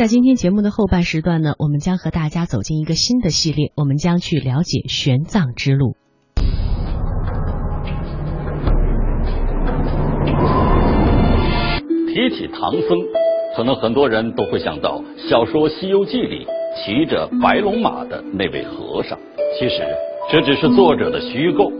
在今天节目的后半时段呢，我们将和大家走进一个新的系列，我们将去了解玄奘之路。提起唐僧，可能很多人都会想到小说《西游记》里骑着白龙马的那位和尚。其实这只是作者的虚构。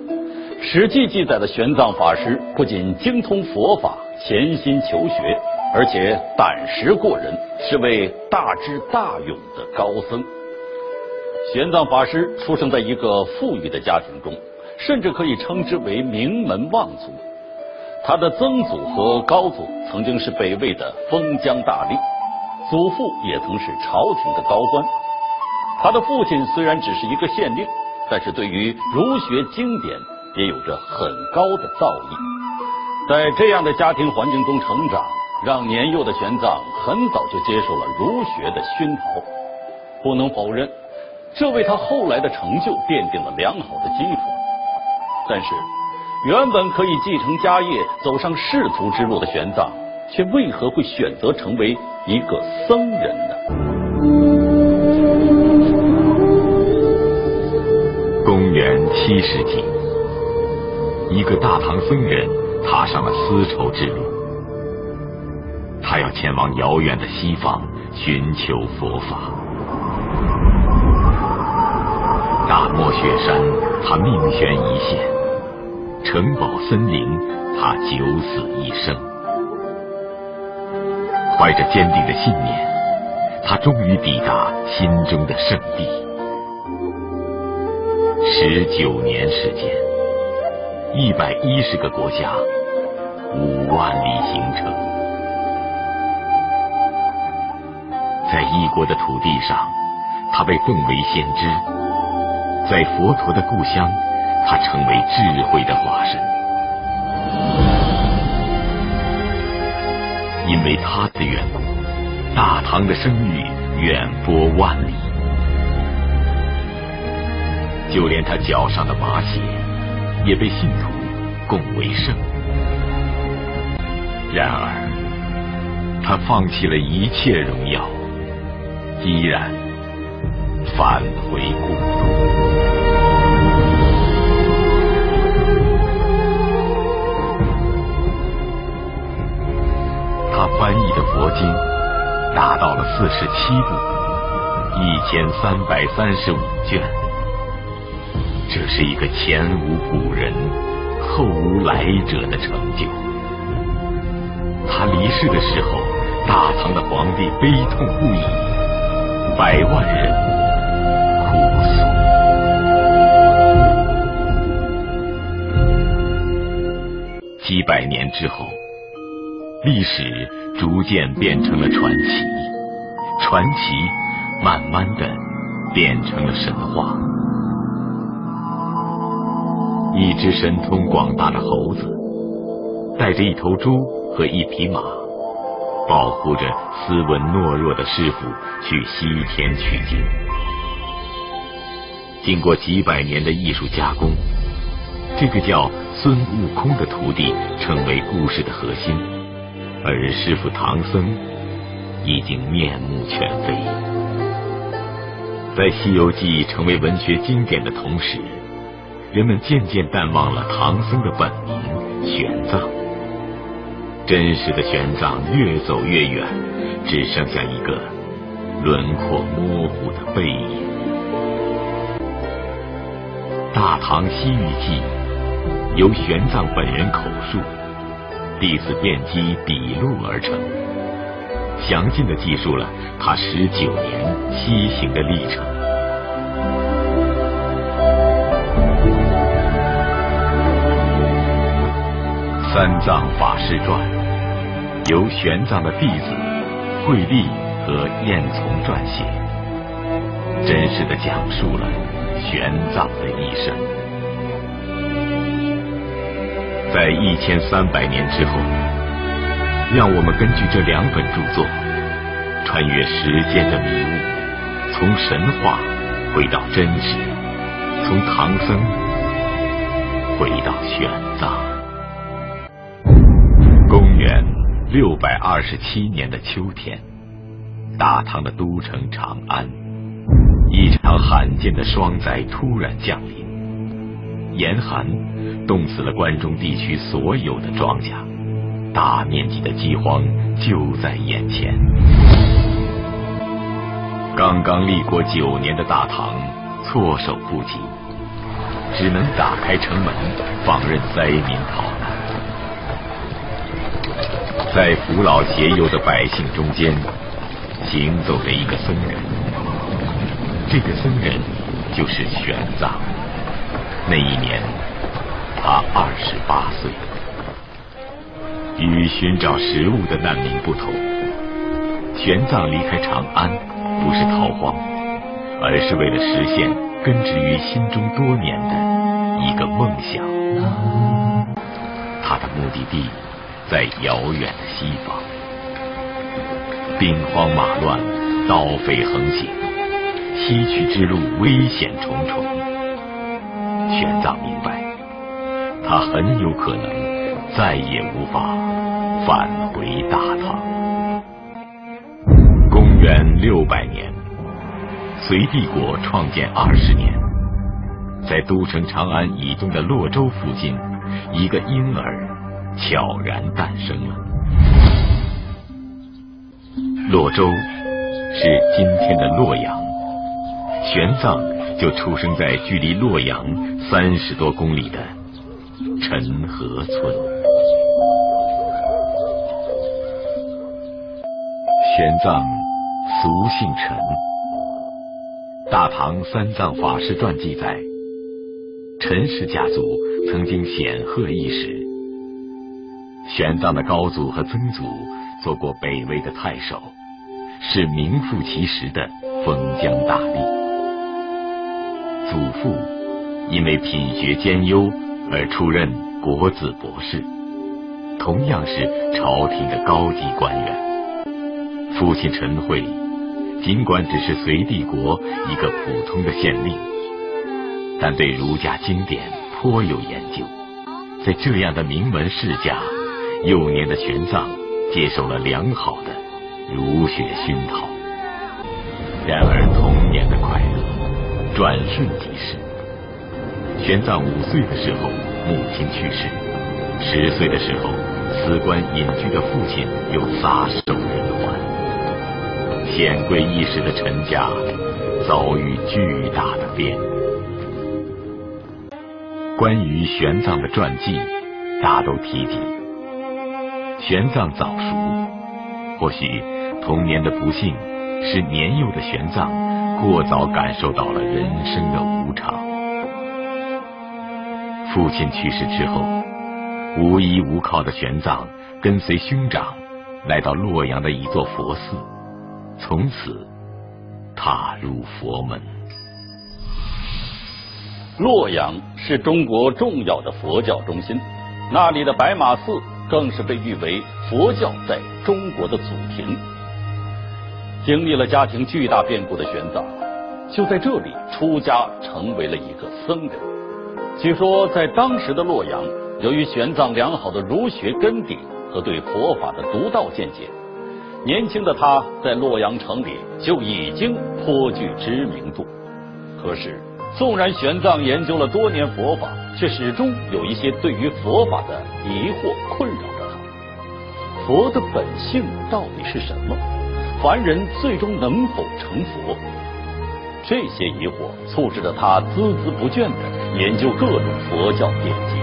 史记记载的玄奘法师不仅精通佛法，潜心求学。而且胆识过人，是位大智大勇的高僧。玄奘法师出生在一个富裕的家庭中，甚至可以称之为名门望族。他的曾祖和高祖曾经是北魏的封疆大吏，祖父也曾是朝廷的高官。他的父亲虽然只是一个县令，但是对于儒学经典也有着很高的造诣。在这样的家庭环境中成长。让年幼的玄奘很早就接受了儒学的熏陶，不能否认，这为他后来的成就奠定了良好的基础。但是，原本可以继承家业、走上仕途之路的玄奘，却为何会选择成为一个僧人呢？公元七世纪，一个大唐僧人踏上了丝绸之路。前往遥远的西方寻求佛法。大漠雪山，他命悬一线；城堡森林，他九死一生。怀着坚定的信念，他终于抵达心中的圣地。十九年时间，一百一十个国家，五万里行程。在异国的土地上，他被奉为先知；在佛陀的故乡，他成为智慧的化身。因为他的缘故，大唐的声誉远播万里。就连他脚上的麻鞋，也被信徒供为圣。然而，他放弃了一切荣耀。依然返回故土。他翻译的佛经达到了四十七部，一千三百三十五卷。这是一个前无古人、后无来者的成就。他离世的时候，大唐的皇帝悲痛不已。百万人哭诉。几百年之后，历史逐渐变成了传奇，传奇慢慢的变成了神话。一只神通广大的猴子，带着一头猪和一匹马。保护着斯文懦弱的师傅去西天取经。经过几百年的艺术加工，这个叫孙悟空的徒弟成为故事的核心，而师傅唐僧已经面目全非。在《西游记》成为文学经典的同时，人们渐渐淡忘了唐僧的本名玄奘。真实的玄奘越走越远，只剩下一个轮廓模糊的背影。《大唐西域记》由玄奘本人口述，弟子辩机笔录而成，详尽的记述了他十九年西行的历程。《三藏法师传》由玄奘的弟子慧立和燕从撰写，真实的讲述了玄奘的一生。在一千三百年之后，让我们根据这两本著作，穿越时间的迷雾，从神话回到真实，从唐僧回到玄奘。六百二十七年的秋天，大唐的都城长安，一场罕见的霜灾突然降临，严寒。冻死了关中地区所有的庄稼，大面积的饥荒就在眼前。刚刚立国九年的大唐措手不及，只能打开城门放任灾民逃难。在扶老携幼的百姓中间，行走着一个僧人。这个僧人就是玄奘。那一年。他二十八岁，与寻找食物的难民不同，玄奘离开长安不是逃荒，而是为了实现根植于心中多年的一个梦想。他的目的地在遥远的西方，兵荒马乱，盗匪横行，西去之路危险重重。玄奘明白。他很有可能再也无法返回大唐。公元六百年，隋帝国创建二十年，在都城长安以东的洛州附近，一个婴儿悄然诞生了。洛州是今天的洛阳，玄奘就出生在距离洛阳三十多公里的。陈河村，玄奘，俗姓陈。《大唐三藏法师传》记载，陈氏家族曾经显赫一时。玄奘的高祖和曾祖做过北魏的太守，是名副其实的封疆大吏。祖父因为品学兼优。而出任国子博士，同样是朝廷的高级官员。父亲陈慧，尽管只是隋帝国一个普通的县令，但对儒家经典颇有研究。在这样的名门世家，幼年的玄奘接受了良好的儒学熏陶。然而童年的快乐转瞬即逝。玄奘五岁的时候，母亲去世；十岁的时候，辞官隐居的父亲又撒手人寰。显贵一时的陈家遭遇巨大的变故。关于玄奘的传记，大都提及玄奘早熟，或许童年的不幸使年幼的玄奘过早感受到了人生的无常。父亲去世之后，无依无靠的玄奘跟随兄长来到洛阳的一座佛寺，从此踏入佛门。洛阳是中国重要的佛教中心，那里的白马寺更是被誉为佛教在中国的祖庭。经历了家庭巨大变故的玄奘，就在这里出家，成为了一个僧人。据说，在当时的洛阳，由于玄奘良好的儒学根底和对佛法的独到见解，年轻的他在洛阳城里就已经颇具知名度。可是，纵然玄奘研究了多年佛法，却始终有一些对于佛法的疑惑困扰着他。佛的本性到底是什么？凡人最终能否成佛？这些疑惑促使着他孜孜不倦地研究各种佛教典籍，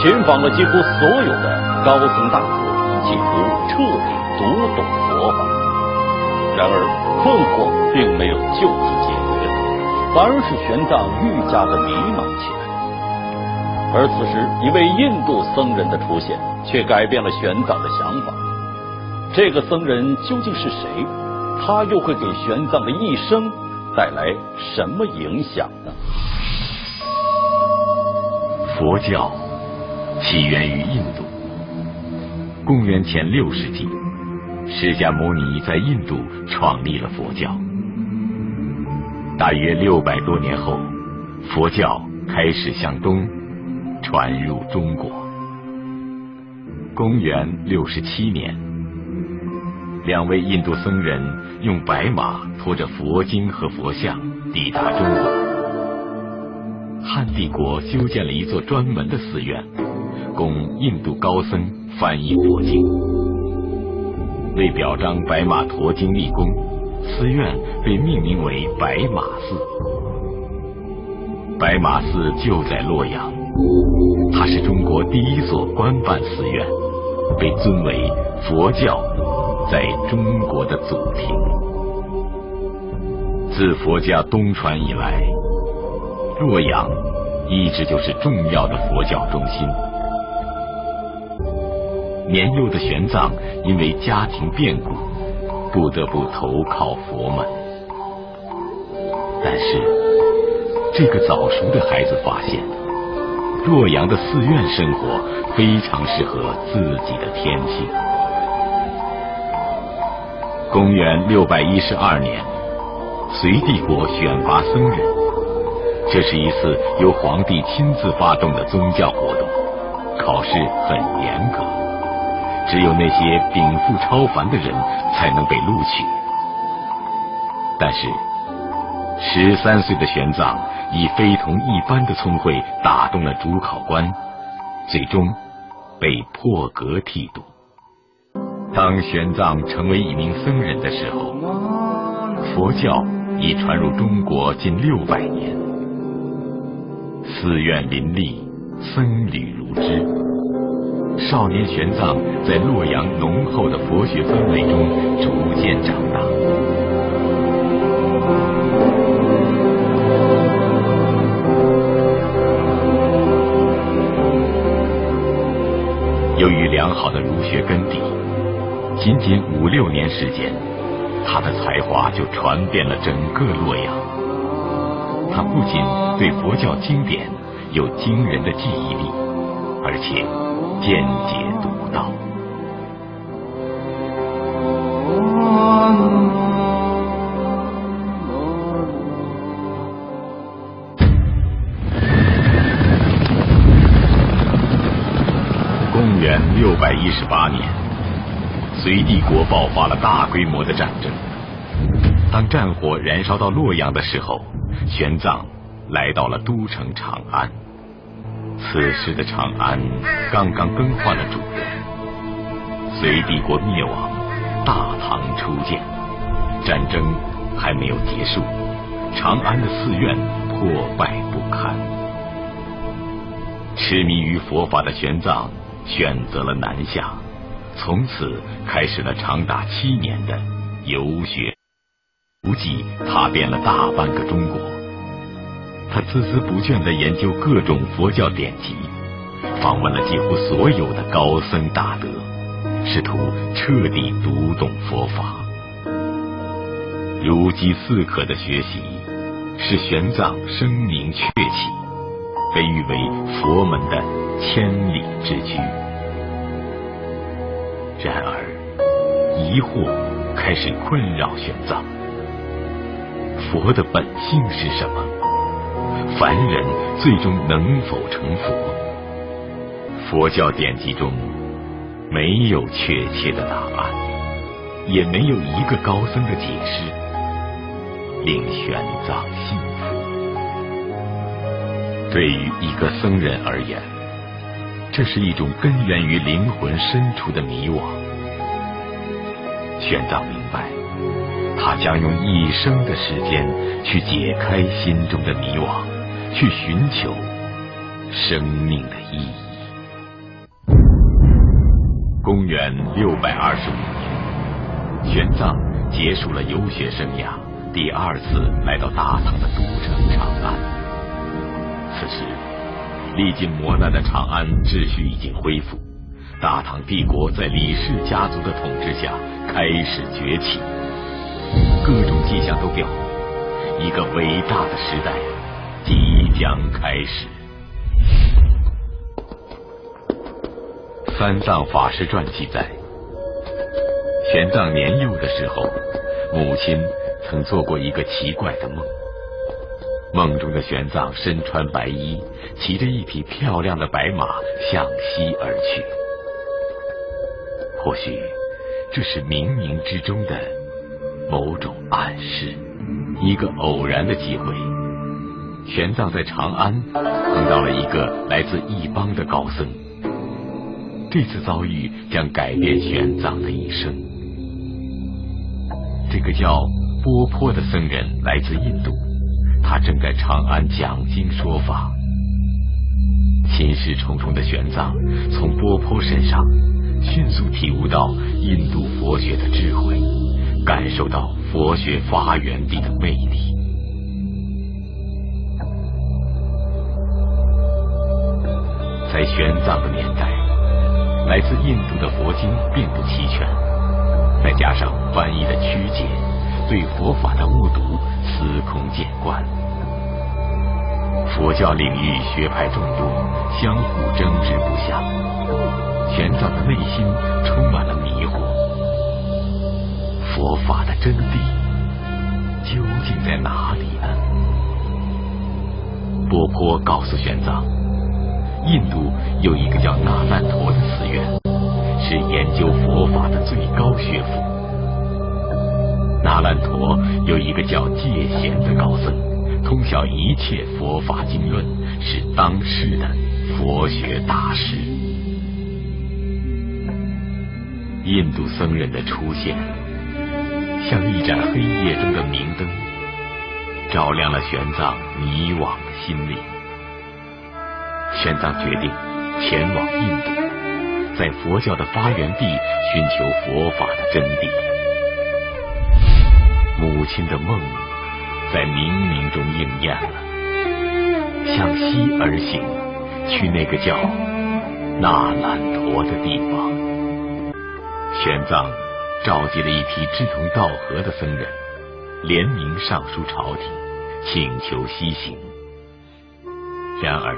寻访了几乎所有的高僧大德，企图彻底读懂佛法。然而，困惑并没有就此解决，反而使玄奘愈加的迷茫起来。而此时，一位印度僧人的出现，却改变了玄奘的想法。这个僧人究竟是谁？他又会给玄奘的一生？带来什么影响呢？佛教起源于印度，公元前六世纪，释迦牟尼在印度创立了佛教。大约六百多年后，佛教开始向东传入中国。公元六十七年，两位印度僧人用白马拖着佛经和佛像抵达中国。汉帝国修建了一座专门的寺院，供印度高僧翻译佛经。为表彰白马驮经立功，寺院被命名为白马寺。白马寺就在洛阳，它是中国第一所官办寺院，被尊为佛教在中国的祖庭。自佛教东传以来。洛阳一直就是重要的佛教中心。年幼的玄奘因为家庭变故，不得不投靠佛门。但是，这个早熟的孩子发现，洛阳的寺院生活非常适合自己的天性。公元六百一十二年，隋帝国选拔僧人。这是一次由皇帝亲自发动的宗教活动，考试很严格，只有那些禀赋超凡的人才能被录取。但是，十三岁的玄奘以非同一般的聪慧打动了主考官，最终被破格剃度。当玄奘成为一名僧人的时候，佛教已传入中国近六百年。寺院林立，僧侣如织。少年玄奘在洛阳浓厚的佛学氛围中逐渐长大。由于良好的儒学根底，仅仅五六年时间，他的才华就传遍了整个洛阳。他不仅对佛教经典有惊人的记忆力，而且见解独到。公元六百一十八年，隋帝国爆发了大规模的战争。当战火燃烧到洛阳的时候，玄奘来到了都城长安。此时的长安刚刚更换了主人，隋帝国灭亡，大唐初建，战争还没有结束，长安的寺院破败不堪。痴迷于佛法的玄奘选择了南下，从此开始了长达七年的游学，无忌踏遍了大半个中国。他孜孜不倦地研究各种佛教典籍，访问了几乎所有的高僧大德，试图彻底读懂佛法。如饥似渴的学习，使玄奘声名鹊起，被誉为佛门的千里之驹。然而，疑惑开始困扰玄奘：佛的本性是什么？凡人最终能否成佛？佛教典籍中没有确切的答案，也没有一个高僧的解释令玄奘信服。对于一个僧人而言，这是一种根源于灵魂深处的迷惘。玄奘明白，他将用一生的时间去解开心中的迷惘。去寻求生命的意义。公元六百二十五年，玄奘结束了游学生涯，第二次来到大唐的都城长安。此时，历尽磨难的长安秩序已经恢复，大唐帝国在李氏家族的统治下开始崛起。各种迹象都表明。一个伟大的时代即将开始。《三藏法师传》记载，玄奘年幼的时候，母亲曾做过一个奇怪的梦。梦中的玄奘身穿白衣，骑着一匹漂亮的白马向西而去。或许这是冥冥之中的某种暗示。一个偶然的机会，玄奘在长安碰到了一个来自异邦的高僧。这次遭遇将改变玄奘的一生。这个叫波坡的僧人来自印度。他正在长安讲经说法，心事重重的玄奘从波坡身上迅速体悟到印度佛学的智慧，感受到佛学发源地的魅力。在玄奘的年代，来自印度的佛经并不齐全，再加上翻译的曲解，对佛法的误读司空见惯。佛教领域学派众多，相互争执不下。玄奘的内心充满了迷惑。佛法的真谛究竟在哪里呢？波坡告诉玄奘，印度有一个叫那烂陀的寺院，是研究佛法的最高学府。那烂陀有一个叫戒贤的高僧。通晓一切佛法经论，是当世的佛学大师。印度僧人的出现，像一盏黑夜中的明灯，照亮了玄奘迷惘的心灵。玄奘决定前往印度，在佛教的发源地寻求佛法的真谛。母亲的梦。在冥冥中应验了，向西而行，去那个叫那烂陀的地方。玄奘召集了一批志同道合的僧人，联名上书朝廷，请求西行。然而，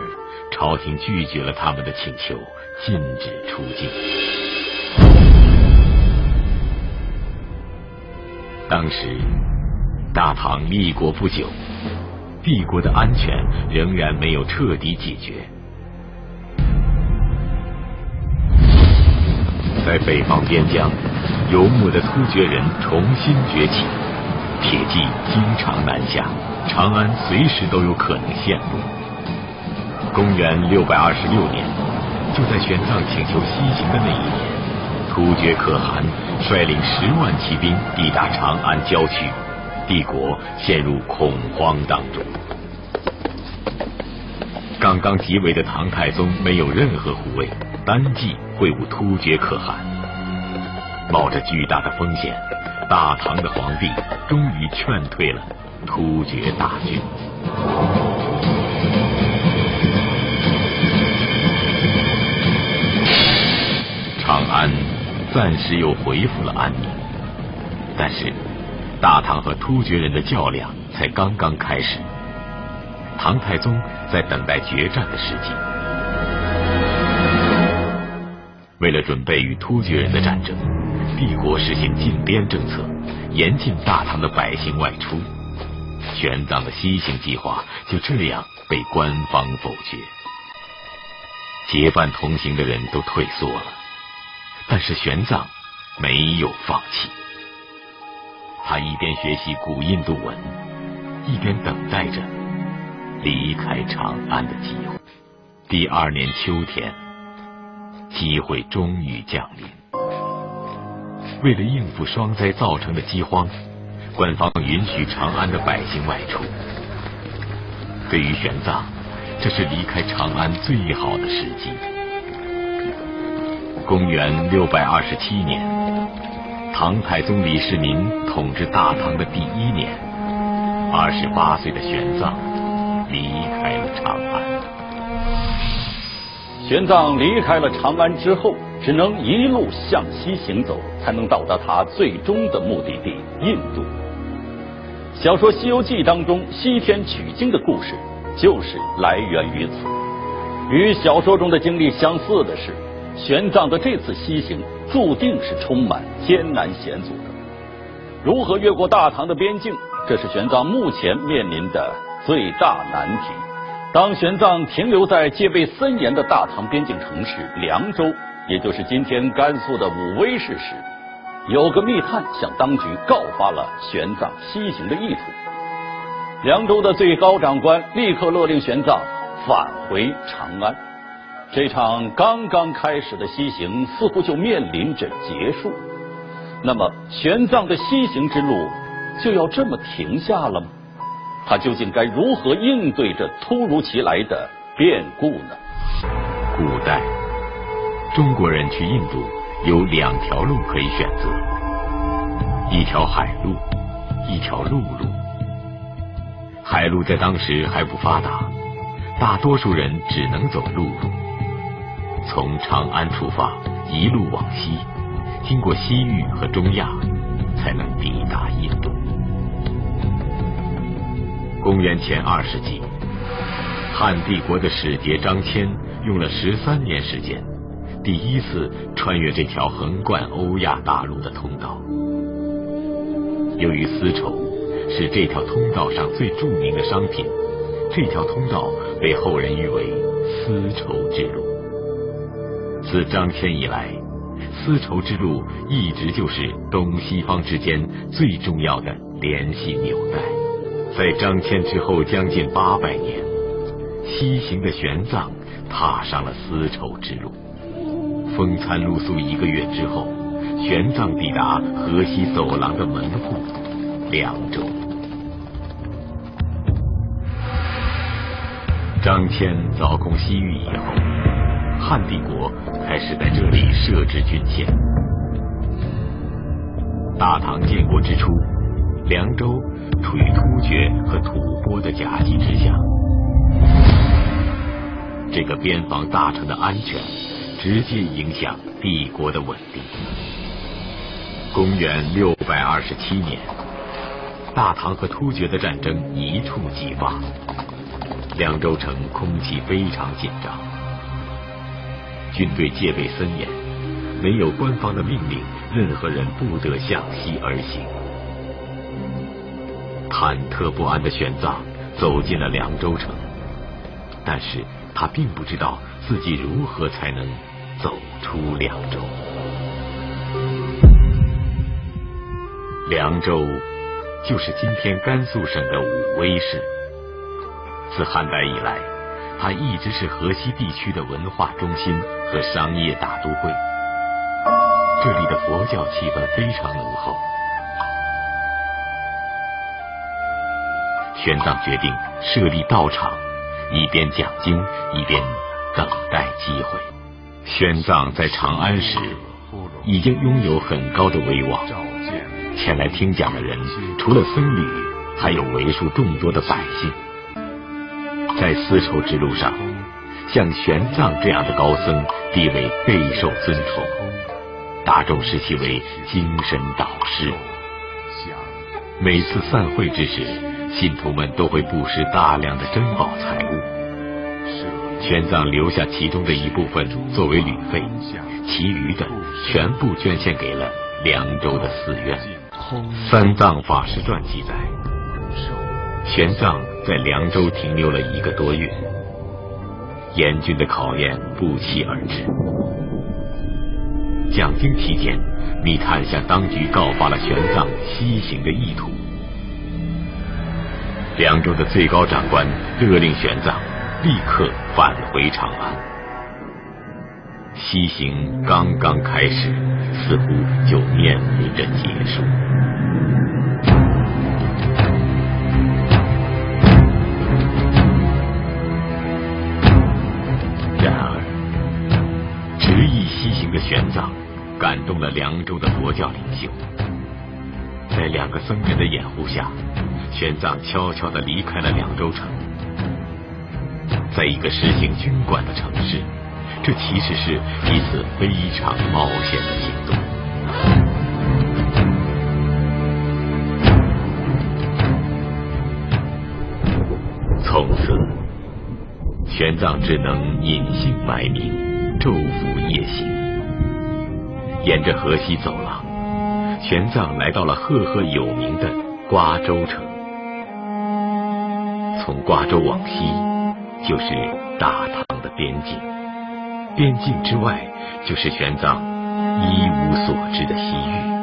朝廷拒绝了他们的请求，禁止出境。当时。大唐立国不久，帝国的安全仍然没有彻底解决。在北方边疆，游牧的突厥人重新崛起，铁骑经常南下，长安随时都有可能陷落。公元六百二十六年，就在玄奘请求西行的那一年，突厥可汗率领十万骑兵抵达长安郊区。帝国陷入恐慌当中。刚刚即位的唐太宗没有任何护卫，单骑会晤突厥可汗，冒着巨大的风险，大唐的皇帝终于劝退了突厥大军。暂时又恢复了安宁，但是。大唐和突厥人的较量才刚刚开始，唐太宗在等待决战的时机。为了准备与突厥人的战争，帝国实行禁边政策，严禁大唐的百姓外出。玄奘的西行计划就这样被官方否决，结伴同行的人都退缩了，但是玄奘没有放弃。他一边学习古印度文，一边等待着离开长安的机会。第二年秋天，机会终于降临。为了应付霜灾造成的饥荒，官方允许长安的百姓外出。对于玄奘，这是离开长安最好的时机。公元六百二十七年。唐太宗李世民统治大唐的第一年，二十八岁的玄奘离开了长安。玄奘离开了长安之后，只能一路向西行走，才能到达他最终的目的地印度。小说《西游记》当中西天取经的故事，就是来源于此。与小说中的经历相似的是，玄奘的这次西行注定是充满艰难险阻的。如何越过大唐的边境，这是玄奘目前面临的最大难题。当玄奘停留在戒备森严的大唐边境城市凉州，也就是今天甘肃的武威市时，有个密探向当局告发了玄奘西行的意图。凉州的最高长官立刻勒令玄奘返回长安。这场刚刚开始的西行似乎就面临着结束。那么，玄奘的西行之路就要这么停下了吗？他究竟该如何应对这突如其来的变故呢？古代，中国人去印度有两条路可以选择：一条海路，一条陆路。海路在当时还不发达，大多数人只能走陆路，从长安出发，一路往西，经过西域和中亚，才能抵达印度。公元前二世纪，汉帝国的使节张骞用了十三年时间，第一次穿越这条横贯欧亚大陆的通道。由于丝绸是这条通道上最著名的商品，这条通道被后人誉为“丝绸之路”。自张骞以来，丝绸之路一直就是东西方之间最重要的联系纽带。在张骞之后将近八百年，西行的玄奘踏上了丝绸之路。风餐露宿一个月之后，玄奘抵达河西走廊的门户凉州。张骞凿空西域以后，汉帝国开始在这里设置郡县。大唐建国之初。凉州处于突厥和吐蕃的夹击之下，这个边防大臣的安全直接影响帝国的稳定。公元六百二十七年，大唐和突厥的战争一触即发，凉州城空气非常紧张，军队戒备森严，没有官方的命令，任何人不得向西而行。忐忑不安的玄奘走进了凉州城，但是他并不知道自己如何才能走出凉州。凉州就是今天甘肃省的武威市。自汉代以来，它一直是河西地区的文化中心和商业大都会。这里的佛教气氛非常浓厚。玄奘决定设立道场，一边讲经，一边等待机会。玄奘在长安时已经拥有很高的威望，前来听讲的人除了僧侣，还有为数众多的百姓。在丝绸之路上，像玄奘这样的高僧地位备受尊崇，大众视其为精神导师。每次散会之时。信徒们都会布施大量的珍宝财物，玄奘留下其中的一部分作为旅费，其余的全部捐献给了凉州的寺院。《三藏法师传》记载，玄奘在凉州停留了一个多月，严峻的考验不期而至。讲经期间，密探向当局告发了玄奘西行的意图。凉州的最高长官勒令玄奘立刻返回长安。西行刚刚开始，似乎就面临着结束。行的玄奘感动了凉州的佛教领袖，在两个僧人的掩护下，玄奘悄悄的离开了凉州城。在一个实行军管的城市，这其实是一次非常冒险的行动。从此，玄奘只能隐姓埋名，昼伏夜行。沿着河西走廊，玄奘来到了赫赫有名的瓜州城。从瓜州往西，就是大唐的边境，边境之外，就是玄奘一无所知的西域。